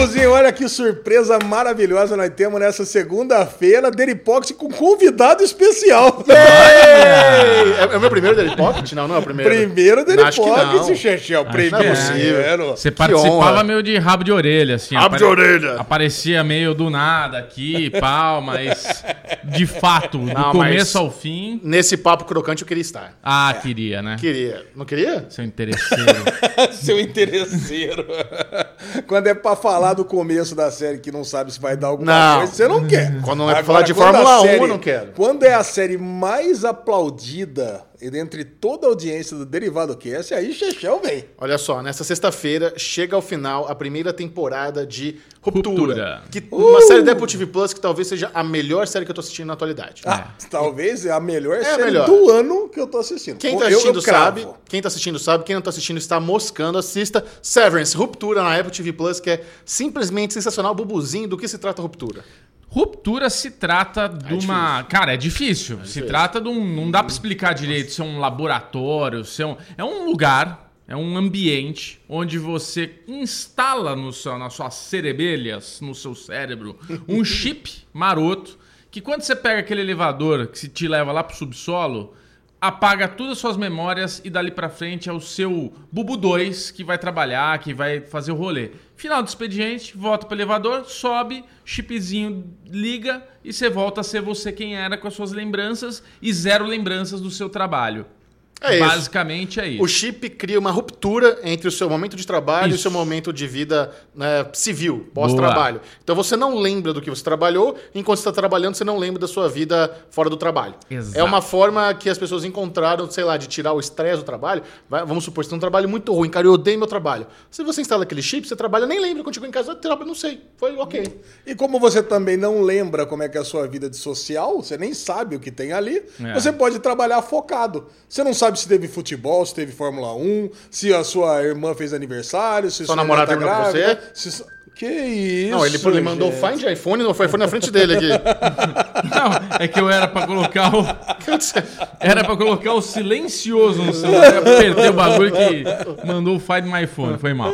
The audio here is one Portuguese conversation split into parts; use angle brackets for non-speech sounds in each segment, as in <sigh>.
Bubuzinho, olha que surpresa maravilhosa nós temos nessa segunda-feira. Deripox com convidado especial. É, é o meu primeiro Daily Pocket? Não, não é o primeiro. Primeiro Acho que Deripox, não. Chechel. não é Primeiro. possível. Você participava meio de rabo de orelha, assim. Rabo de orelha. Aparecia meio do nada aqui, pau, mas de fato, do Não, começo ao fim. Nesse papo crocante eu queria estar. Ah, queria, né? Queria. Não queria? Seu interesseiro. <laughs> Seu interesseiro. Quando é pra falar do começo da série que não sabe se vai dar alguma Não. coisa, você não quer. Quando é pra falar de Fórmula 1, eu não quero. Quando é a série mais aplaudida entre toda a audiência do Derivado Cast, aí Chechel vem. Olha só, nessa sexta-feira chega ao final a primeira temporada de Ruptura. Ruptura. Que, Uma série da Apple TV Plus que talvez seja a melhor série que eu tô assistindo na atualidade. Ah, talvez é a melhor a série melhor. do ano que eu tô assistindo. Quem Eu- tá eu assistindo cravo. sabe, quem tá assistindo sabe, quem não tá assistindo está moscando, assista Severance, Ruptura na Apple TV Plus, que é simplesmente sensacional, bubuzinho, do que se trata Ruptura. Ruptura se trata de uma. Cara, é difícil. se trata de um. Não dá pra explicar direito se é um laboratório, se é um. É um lugar, é um ambiente onde você instala no seu, nas suas cerebelhas, no seu cérebro, <laughs> um chip maroto que quando você pega aquele elevador que se te leva lá pro subsolo. Apaga todas as suas memórias e dali pra frente é o seu Bubu 2 que vai trabalhar, que vai fazer o rolê. Final do expediente, volta pro elevador, sobe, chipzinho liga e você volta a ser você quem era com as suas lembranças e zero lembranças do seu trabalho. É isso. Basicamente é isso. O chip cria uma ruptura entre o seu momento de trabalho e o Isso. seu momento de vida né, civil, pós-trabalho. Então você não lembra do que você trabalhou, enquanto você está trabalhando, você não lembra da sua vida fora do trabalho. Exato. É uma forma que as pessoas encontraram, sei lá, de tirar o estresse do trabalho. Vai- vamos supor, você tem um trabalho muito ruim, cara, eu odeio meu trabalho. Se você instala aquele chip, você trabalha, nem lembra quando chegou em casa, eu trabalho, não sei. Foi ok. E como você também não lembra como é que é a sua vida de social, você nem sabe o que tem ali, É. você pode trabalhar focado. Você não sabe se teve futebol, se teve Fórmula 1, se a sua irmã fez aniversário, se Sua sua namorada tá terminou com grávida, se- Que isso? não, ele, ele mandou gente. Find iPhone, não foi iPhone na frente dele aqui. <laughs> Não, é que eu era pra colocar o. <laughs> Era pra colocar o silencioso no celular. Eu apertei o bagulho que mandou o Find My Phone. Foi mal.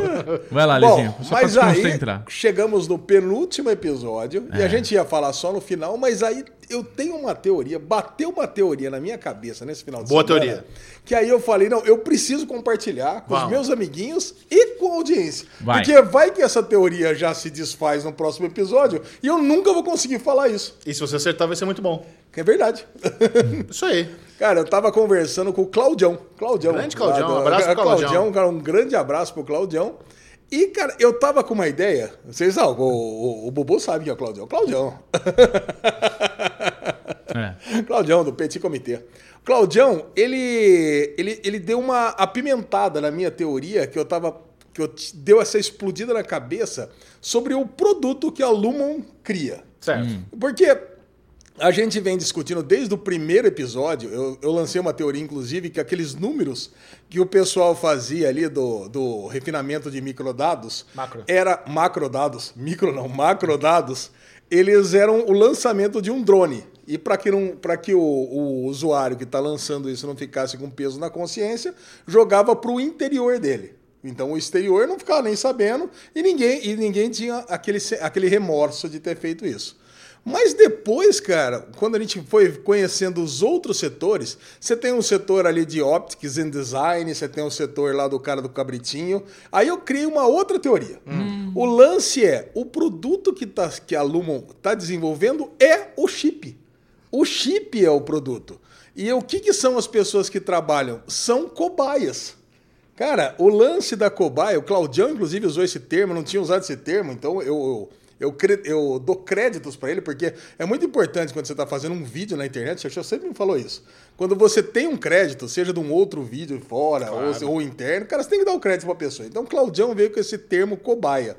Vai lá, Lizinho. Só mas pra se aí concentrar. chegamos no penúltimo episódio e É. a gente ia falar só no final, mas aí eu tenho uma teoria, bateu uma teoria na minha cabeça nesse final de Boa semana. teoria. Que aí eu falei, não, eu preciso compartilhar com os Vamos. meus amiguinhos e com a audiência. Vai. Porque vai que essa teoria já se desfaz no próximo episódio e eu nunca vou conseguir falar isso. E se você acertar, vai ser muito bom. É verdade. Isso aí. <laughs> Cara, eu tava conversando com o Claudião. Claudião. Grande Claudião, um abraço pro Claudião. cara, um grande abraço pro Claudião. E, cara, eu tava com uma ideia. Vocês sabem, o, o, o Bubu sabe que é o Claudião. Claudião. <laughs> É. Claudião, do Petit Comitê. Claudião, ele, ele, ele deu uma apimentada na minha teoria que eu tava. que eu deu essa explodida na cabeça sobre o produto que a Lumon cria. Certo. Porque a gente vem discutindo desde o primeiro episódio, eu, eu lancei uma teoria, inclusive, que aqueles números que o pessoal fazia ali do, do refinamento de microdados, Macro. era macrodados, micro não, macrodados, eles eram o lançamento de um drone. E para que, não, que o, o usuário que está lançando isso não ficasse com peso na consciência, jogava para o interior dele. Então o exterior não ficava nem sabendo e ninguém, e ninguém tinha aquele, aquele remorso de ter feito isso. Mas depois, cara, quando a gente foi conhecendo os outros setores, você tem um setor ali de optics and design, você tem um setor lá do cara do cabritinho. Aí eu criei uma outra teoria. O lance é, o produto que, tá, que a Lumon está desenvolvendo é o chip. O chip é o produto. E o que, que são as pessoas que trabalham? São cobaias. Cara, o lance da cobaia, o Claudião, inclusive, usou esse termo, não tinha usado esse termo, então eu, eu, eu, eu dou créditos para ele, porque é muito importante quando você está fazendo um vídeo na internet, o Xaxá sempre me falou isso. Quando você tem um crédito, seja de um outro vídeo fora ou, ou interno, cara, você tem que dar o crédito para a pessoa. Então, o Claudião veio com esse termo cobaia.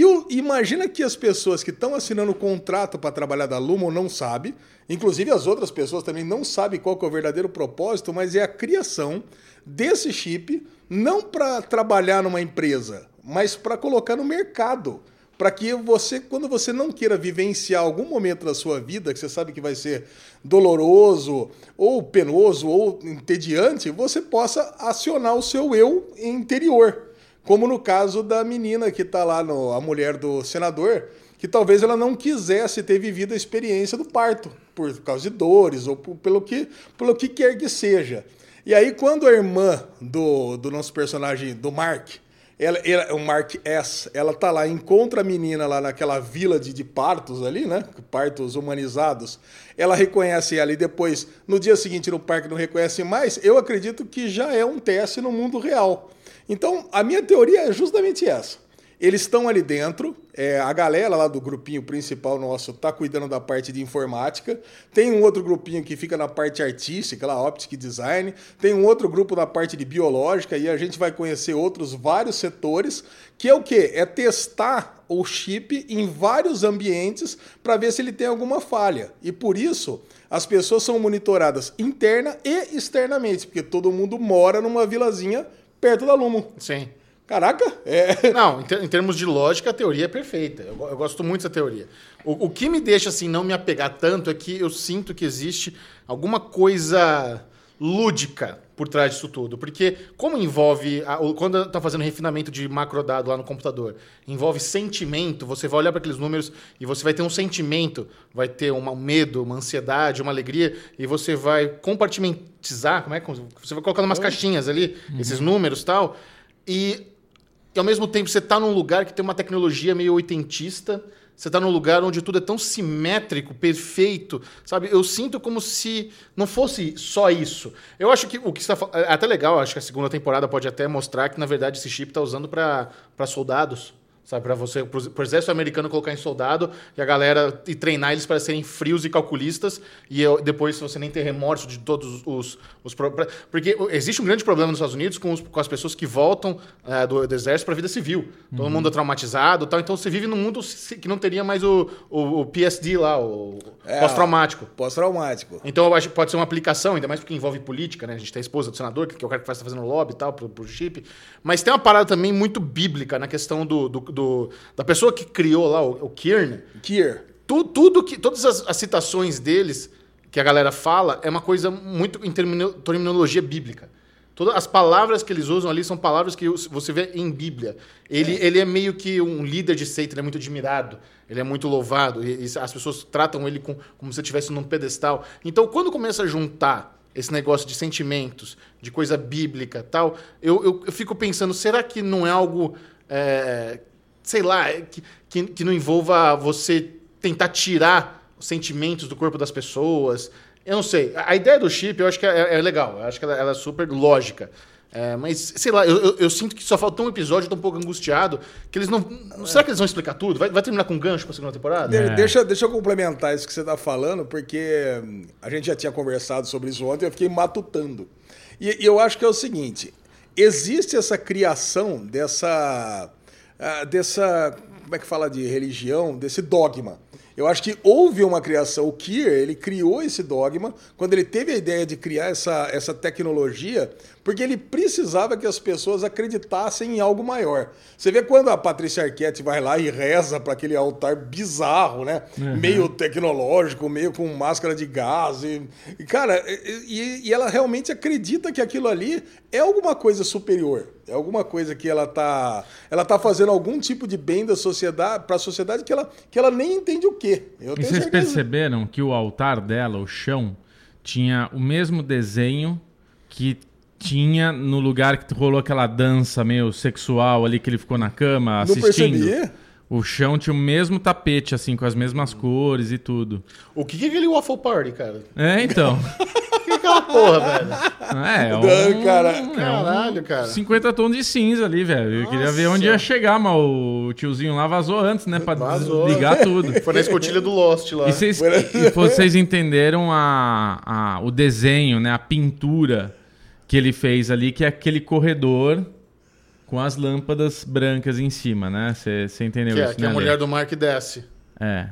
E o- imagina que as pessoas que estão assinando o contrato para trabalhar da Lumon não sabem, inclusive as outras pessoas também não sabem qual é o verdadeiro propósito, mas é a criação desse chip não para trabalhar numa empresa, mas para colocar no mercado. Para que você, quando você não queira vivenciar algum momento da sua vida, que você sabe que vai ser doloroso, ou penoso, ou entediante, você possa acionar o seu eu interior. Como no caso da menina que está lá, no, a mulher do senador, que talvez ela não quisesse ter vivido a experiência do parto, por causa de dores ou por, pelo, que, pelo que quer que seja. E aí, quando a irmã do, do nosso personagem, do Mark, ela, ela, o Mark S, ela tá lá, encontra a menina lá naquela vila de, de partos ali, né? Partos humanizados. Ela reconhece ela e depois, no dia seguinte, no parque não reconhece mais. Eu acredito que já é um teste no mundo real. Então, a minha teoria é justamente essa. Eles estão ali dentro, é, a galera lá do grupinho principal nosso está cuidando da parte de informática, tem um outro grupinho que fica na parte artística, lá, Optic Design, tem um outro grupo na parte de biológica e a gente vai conhecer outros vários setores, que é o quê? É testar o chip em vários ambientes para ver se ele tem alguma falha. E por isso, as pessoas são monitoradas interna e externamente, porque todo mundo mora numa vilazinha perto da Lumo. Sim. Caraca! É... <laughs> Não, em, termos de lógica, a teoria é perfeita. Eu, eu gosto muito dessa teoria. O, o, que me deixa assim não me apegar tanto é que eu sinto que existe alguma coisa lúdica por trás disso tudo. Porque como envolve, a, quando está fazendo refinamento de macrodado lá no computador, envolve sentimento, você vai olhar para aqueles números e você vai ter um sentimento, vai ter um medo, uma ansiedade, uma alegria, e você vai compartimentizar, como é? Você vai colocando umas caixinhas ali, uhum. esses números e tal, e e ao mesmo tempo você está num lugar que tem uma tecnologia meio oitentista, você está num lugar onde tudo é tão simétrico, perfeito, sabe? Eu sinto como se não fosse só isso. Eu acho que o que está é até legal, acho que a segunda temporada pode até mostrar que na verdade esse chip está usando para soldados. Sabe, para você, pro exército americano colocar em soldado e a galera e treinar eles para serem frios e calculistas e eu, depois você nem ter remorso de todos os, os porque existe um grande problema nos Estados Unidos com, os, com as pessoas que voltam é, do, do, exército para a vida civil. Todo uhum. mundo é traumatizado, tal. Então você vive num mundo que não teria mais o, o, o PSD lá, o é, pós-traumático. Pós-traumático. Então eu acho que pode ser uma aplicação, ainda mais porque envolve política, né? A gente tem a esposa do senador, que é o cara que faz tá fazendo lobby e tal pro, pro chip, mas tem uma parada também muito bíblica na questão do, do do, da pessoa que criou lá, o, o Kier. Kier. Tu, tudo que, todas as, as, citações deles que a galera fala é uma coisa muito em terminologia bíblica. Todas as palavras que eles usam ali são palavras que você vê em Bíblia. Ele é, ele é meio que um líder de seita, ele é muito admirado, ele é muito louvado, e, e as pessoas tratam ele com, como se estivesse num pedestal. Então, quando começa a juntar esse negócio de sentimentos, de coisa bíblica tal, eu, eu, eu fico pensando, será que não é algo é, sei lá, é que, que, que não envolva você tentar tirar os sentimentos do corpo das pessoas. Eu não sei. A ideia do chip eu acho que é, é legal. Eu acho que ela, ela é super lógica. É, mas, sei lá, eu, eu, eu, sinto que só faltou um episódio, eu tô um pouco angustiado, que eles não... É. Será que eles vão explicar tudo? Vai, vai terminar com gancho pra segunda temporada? É. Deixa, deixa eu complementar isso que você tá falando, porque a gente já tinha conversado sobre isso ontem, eu fiquei matutando. E, e eu acho que é o seguinte, existe essa criação dessa ah, dessa, como é que fala de religião, desse dogma. Eu acho que houve uma criação. O Kier, ele criou esse dogma quando ele teve a ideia de criar essa, essa tecnologia, porque ele precisava que as pessoas acreditassem em algo maior. Você vê quando a Patrícia Arquette vai lá e reza para aquele altar bizarro, né? Uhum. Meio tecnológico, meio com máscara de gás. E, e cara, e, e ela realmente acredita que aquilo ali é alguma coisa superior. É alguma coisa que ela tá, ela tá fazendo algum tipo de bem da sociedade para a sociedade que ela, que ela nem entende o quê. Eu e vocês certeza. perceberam que o altar dela, o chão, tinha o mesmo desenho que tinha no lugar que rolou aquela dança meio sexual ali que ele ficou na cama assistindo. Não percebi. O chão tinha o mesmo tapete, assim, com as mesmas cores e tudo. O que é aquele Waffle Party, cara? É, então. <laughs> que é aquela porra, velho? É, é um, cara. É Caralho, cara. 50 tons de cinza ali, velho. Eu queria ver onde ia chegar, mas o tiozinho lá vazou antes, né? Pra vazou. desligar tudo. Foi na escotilha do Lost lá. E vocês, e vocês entenderam a, a, o desenho, né? A pintura que ele fez ali, que é aquele corredor com as lâmpadas brancas em cima, né? Você entendeu que é, isso, Que né, a mulher do Mark desce. É.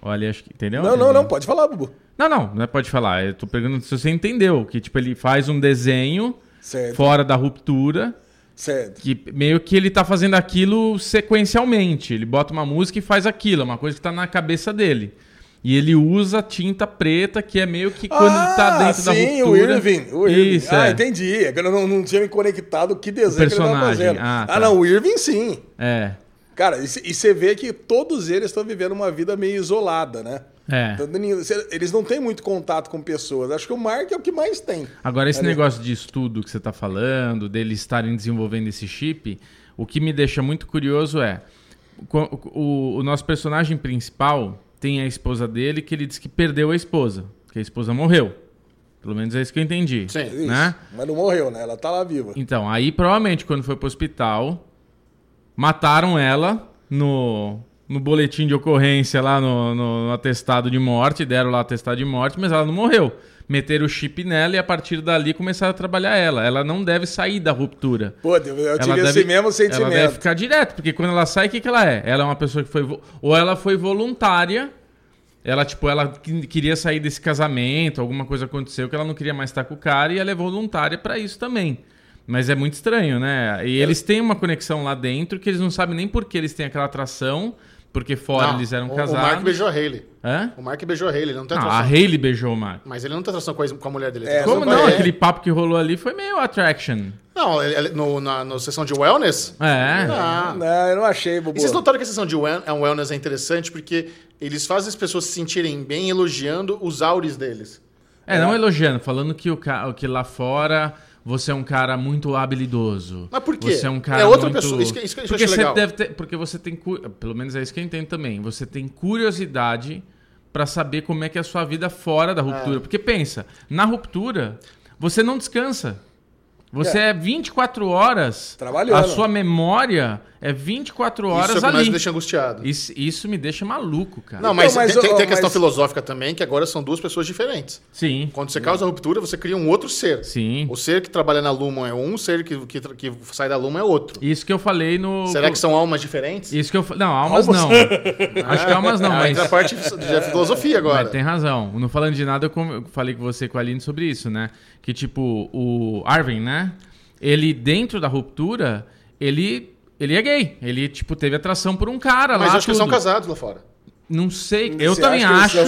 Olha, acho que. Entendeu? Não, não, não, pode falar, Bubu. Não, não, não é pode falar. Eu tô perguntando se você entendeu. Que, tipo, ele faz um desenho certo. fora da ruptura. Certo. Que meio que ele tá fazendo aquilo sequencialmente. Ele bota uma música e faz aquilo. É uma coisa que tá na cabeça dele. E ele usa tinta preta, que é meio que quando ah, ele tá dentro sim, da ruptura. Sim, o Irving. O Irving. Isso, ah, é. entendi. É eu não, não tinha me conectado que desenho que ele tava fazendo. Ah, tá. ah, não, o Irving sim. É. Cara, e você vê que todos eles estão vivendo uma vida meio isolada, né? É. Então, eles não têm muito contato com pessoas. Acho que o Mark é o que mais tem. Agora, esse negócio de estudo que você está falando, deles estarem desenvolvendo esse chip, o que me deixa muito curioso é o, o, nosso personagem principal tem a esposa dele que ele diz que perdeu a esposa, que a esposa morreu. Pelo menos é isso que eu entendi. Sim, né? Mas não morreu, né? Ela tá lá viva. Então, aí provavelmente quando foi pro hospital, mataram ela no, no boletim de ocorrência lá no, no, no atestado de morte, deram lá atestado de morte, mas ela não morreu meter o chip nela e a partir dali começar a trabalhar ela. Ela não deve sair da ruptura. Pô, eu tive ela esse deve, mesmo sentimento. Ela deve ficar direto, porque quando ela sai, o que, que ela é? Ela é uma pessoa que foi. Ou ela foi voluntária. Ela, tipo, ela queria sair desse casamento, alguma coisa aconteceu que ela não queria mais estar com o cara e ela é voluntária para isso também. Mas é muito estranho, né? E eles têm uma conexão lá dentro que eles não sabem nem por que eles têm aquela atração porque fora não, eles eram o, casados. O Mark beijou a Hayley. Hã? O Mark beijou a Hayley, ele não tem atração. Não, a Hayley beijou o Mark. Mas ele não tem atração com a, com a mulher dele. É, Como não? É. Aquele papo que rolou ali foi meio attraction. Não, ele, no, na no sessão de wellness? É. Não, não eu não achei, bobo. E vocês notaram que a sessão de wellness é interessante porque eles fazem as pessoas se sentirem bem elogiando os áureos deles. É, é. não elogiando, falando que, o, que lá fora você é um cara muito habilidoso. Mas por quê? Você é um cara É outra muito... pessoa. Isso que, isso que porque você legal. deve ter, porque você tem pelo menos é isso que eu entendo também. Você tem curiosidade para saber como é que é a sua vida fora da ruptura. É. Porque pensa, na ruptura você não descansa. Você é, é 24 horas. Trabalhando. A sua memória é 24 horas isso é ali. Isso me deixa angustiado. Isso, isso, me deixa maluco, cara. Não, mas, então, mas tem, tem, tem, a questão mas... filosófica também, que agora são duas pessoas diferentes. Sim. Quando você causa a ruptura, você cria um outro ser. Sim. O ser que trabalha na Lumon é um, o ser que, que, que sai da Lumon é outro. Isso que eu falei no. Será que são almas diferentes? Isso que eu Não, almas, almas? não. <laughs> Acho que almas não, ah, mas. a parte de filosofia agora. Mas tem razão. Não falando de nada, eu falei com você com a Aline sobre isso, né? Que tipo, o Arvin, né? ele, dentro da ruptura, ele, ele é gay. Ele, tipo, teve atração por um cara Mas lá. Mas acho tudo. que são casados lá fora. Não sei. Eu também acho.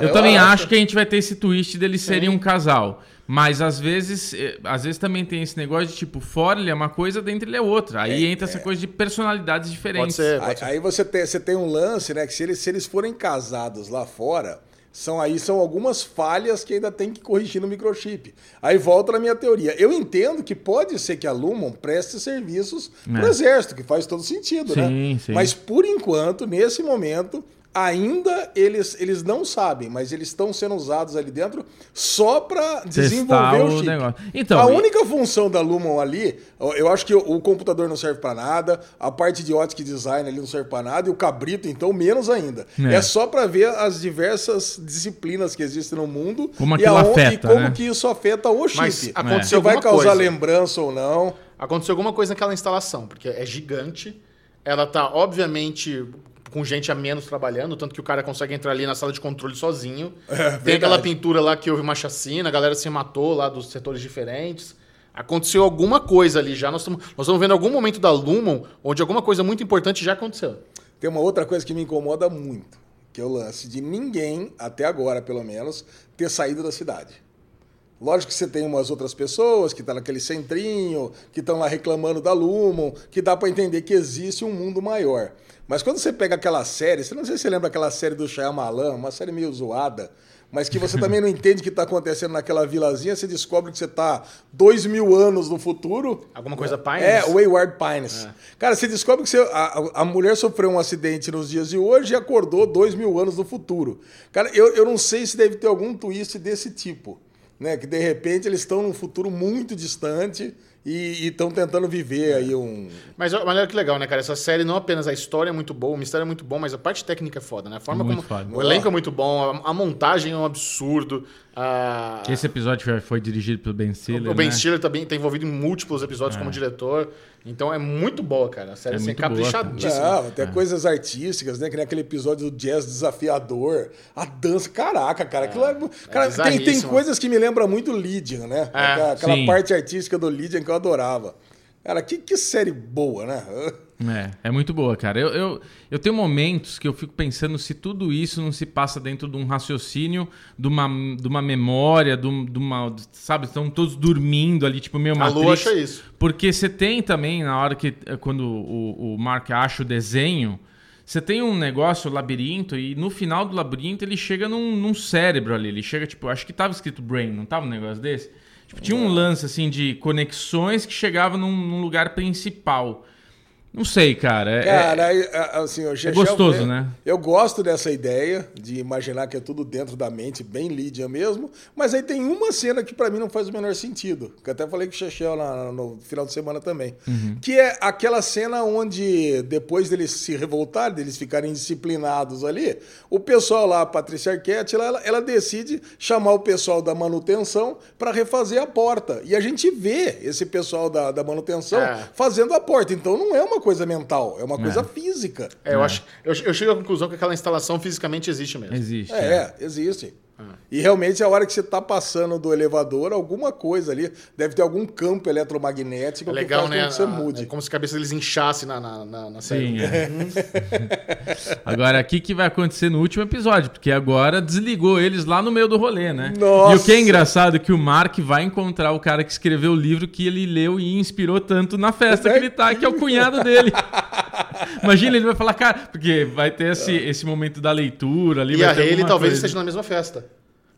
Eu também acho que a gente vai ter esse twist deles serem um casal. Mas às vezes, eh, às vezes também tem esse negócio de tipo, fora ele é uma coisa, dentro ele é outra. Aí é, entra é. essa coisa de personalidades diferentes. Pode ser, pode aí, ser. aí, você, tem, você tem um lance, né? Que se eles, se eles forem casados lá fora, são aí são algumas falhas que ainda tem que corrigir no microchip. Aí volta na minha teoria. Eu entendo que pode ser que a Lumon preste serviços é. para o exército, que faz todo sentido, né? sim, né? Sim. Mas por enquanto, nesse momento, ainda eles, eles não sabem, mas eles estão sendo usados ali dentro só para desenvolver o, o chip. Negócio. Então, a e... única função da Lumon ali, eu acho que o, computador não serve para nada, a parte de ótica design ali não serve para nada e o cabrito então menos ainda. É, é só para ver as diversas disciplinas que existem no mundo como e, aonde, afeta, e como né? que isso afeta o chip. Mas aconteceu Se vai causar coisa. lembrança ou não. Aconteceu alguma coisa naquela instalação, porque é gigante. Ela tá, obviamente, com gente a menos trabalhando, tanto que o cara consegue entrar ali na sala de controle sozinho. É, Tem aquela pintura lá que houve uma chacina, a galera se matou lá dos setores diferentes. Aconteceu alguma coisa ali já. Nós estamos, nós estamos vendo algum momento da Lumon onde alguma coisa muito importante já aconteceu. Tem uma outra coisa que me incomoda muito, que é o lance de ninguém, até agora pelo menos, ter saído da cidade. Lógico que você tem umas outras pessoas que estão tá naquele centrinho, que estão lá reclamando da Lumon, que dá para entender que existe um mundo maior. Mas quando você pega aquela série, você não sei se você lembra aquela série do Shyamalan, uma série meio zoada, mas que você também não <laughs> entende o que está acontecendo naquela vilazinha, você descobre que você está dois mil anos no futuro. Alguma coisa Pines? É, Wayward Pines. É. Cara, você descobre que você, a, a mulher sofreu um acidente nos dias de hoje e acordou dois mil anos no futuro. Cara, eu, eu não sei se deve ter algum twist desse tipo. Né? Que de repente eles estão num futuro muito distante e estão tentando viver aí um. Mas, mas olha que legal, né, cara? Essa série não apenas a história é muito boa, o mistério é muito bom, mas a parte técnica é foda, né? A forma muito como. Foda. O elenco é muito bom, a, a, montagem é um absurdo. A... Esse episódio foi dirigido pelo Ben Stiller. O Ben né? Stiller também está envolvido em múltiplos episódios é. como diretor. Então é muito boa, cara. A série é assim, caprichadíssima. Não, até é. coisas artísticas, né? Que nem aquele episódio do jazz desafiador. A dança, caraca, cara. Aquilo é, é cara tem, tem coisas que me lembram muito Lydian, né? É, aquela sim. parte artística do Lydian que eu adorava. Cara, que, que série boa, né? É, é muito boa, cara. Eu, eu, eu tenho momentos que eu fico pensando se tudo isso não se passa dentro de um raciocínio, de uma, de uma memória, de, um, de uma. Sabe, estão todos dormindo ali, tipo meio Matrix. A Lu acha isso. Porque você tem também, na hora que. Quando o, o Mark acha o desenho. Você tem um negócio, o labirinto, e no final do labirinto ele chega num, num cérebro ali. Ele chega, tipo, acho que tava escrito brain, não tava um negócio desse? Tipo, tinha um lance, assim, de conexões que chegava num, num lugar principal. Não sei, cara. É, cara, é, assim, o é gostoso, né? Eu gosto dessa ideia de imaginar que é tudo dentro da mente, bem Lídia mesmo. Mas aí tem uma cena que para mim não faz o menor sentido. Que eu até falei com o Chechel no final de semana também. Uhum. Que é aquela cena onde, depois deles se revoltarem, deles ficarem disciplinados ali, o pessoal lá, a Patrícia Arquette, ela, ela decide chamar o pessoal da manutenção para refazer a porta. E a gente vê esse pessoal da, da manutenção é. fazendo a porta. Então não é uma coisa mental, é uma coisa é. física. É, eu, acho, eu, eu chego à conclusão que aquela instalação fisicamente existe mesmo. Existe. É, é. existe. E realmente, a hora que você está passando do elevador, alguma coisa ali, deve ter algum campo eletromagnético é legal, que, né? que você mude. É como se a cabeça deles inchasse na, na, na, na série. Sim, é. <laughs> agora, o que, que vai acontecer no último episódio? Porque agora desligou eles lá no meio do rolê, né? Nossa. E o que é engraçado é que o Mark vai encontrar o cara que escreveu o livro que ele leu e inspirou tanto na festa que ele tá, que é o cunhado dele. <laughs> Imagina, ele vai falar, cara, porque vai ter esse, esse momento da leitura ali. E a ele talvez esteja na mesma festa.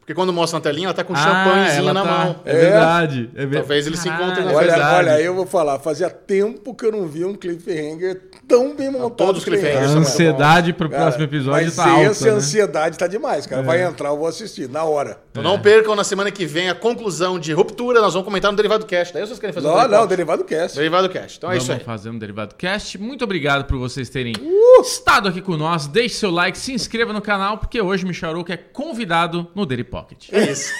Porque quando mostra na telinha, ela tá com um ah, champanhezinho na tá... mão. É, verdade. É verdade. Talvez eles se encontrem na olha, verdade. Olha, eu vou falar, fazia tempo que eu não vi um cliffhanger tão bem montado. Todos os cliffhangers. A ansiedade pro cara, próximo episódio mas tá alta. Essa né? ansiedade tá demais, cara. É. Vai entrar, eu vou assistir, na hora. Então é. não percam na semana que vem a conclusão de Ruptura, nós vamos comentar no Derivado Cast. Daí vocês querem fazer não, um Não, Derivado Cast. Derivado Cast. Então é vamos isso aí. Vamos fazer um Derivado Cast. Muito obrigado por vocês terem uh! estado aqui com nós. Deixe seu like, se inscreva no canal, porque hoje o Micharuca é convidado no Daily Pocket. É isso.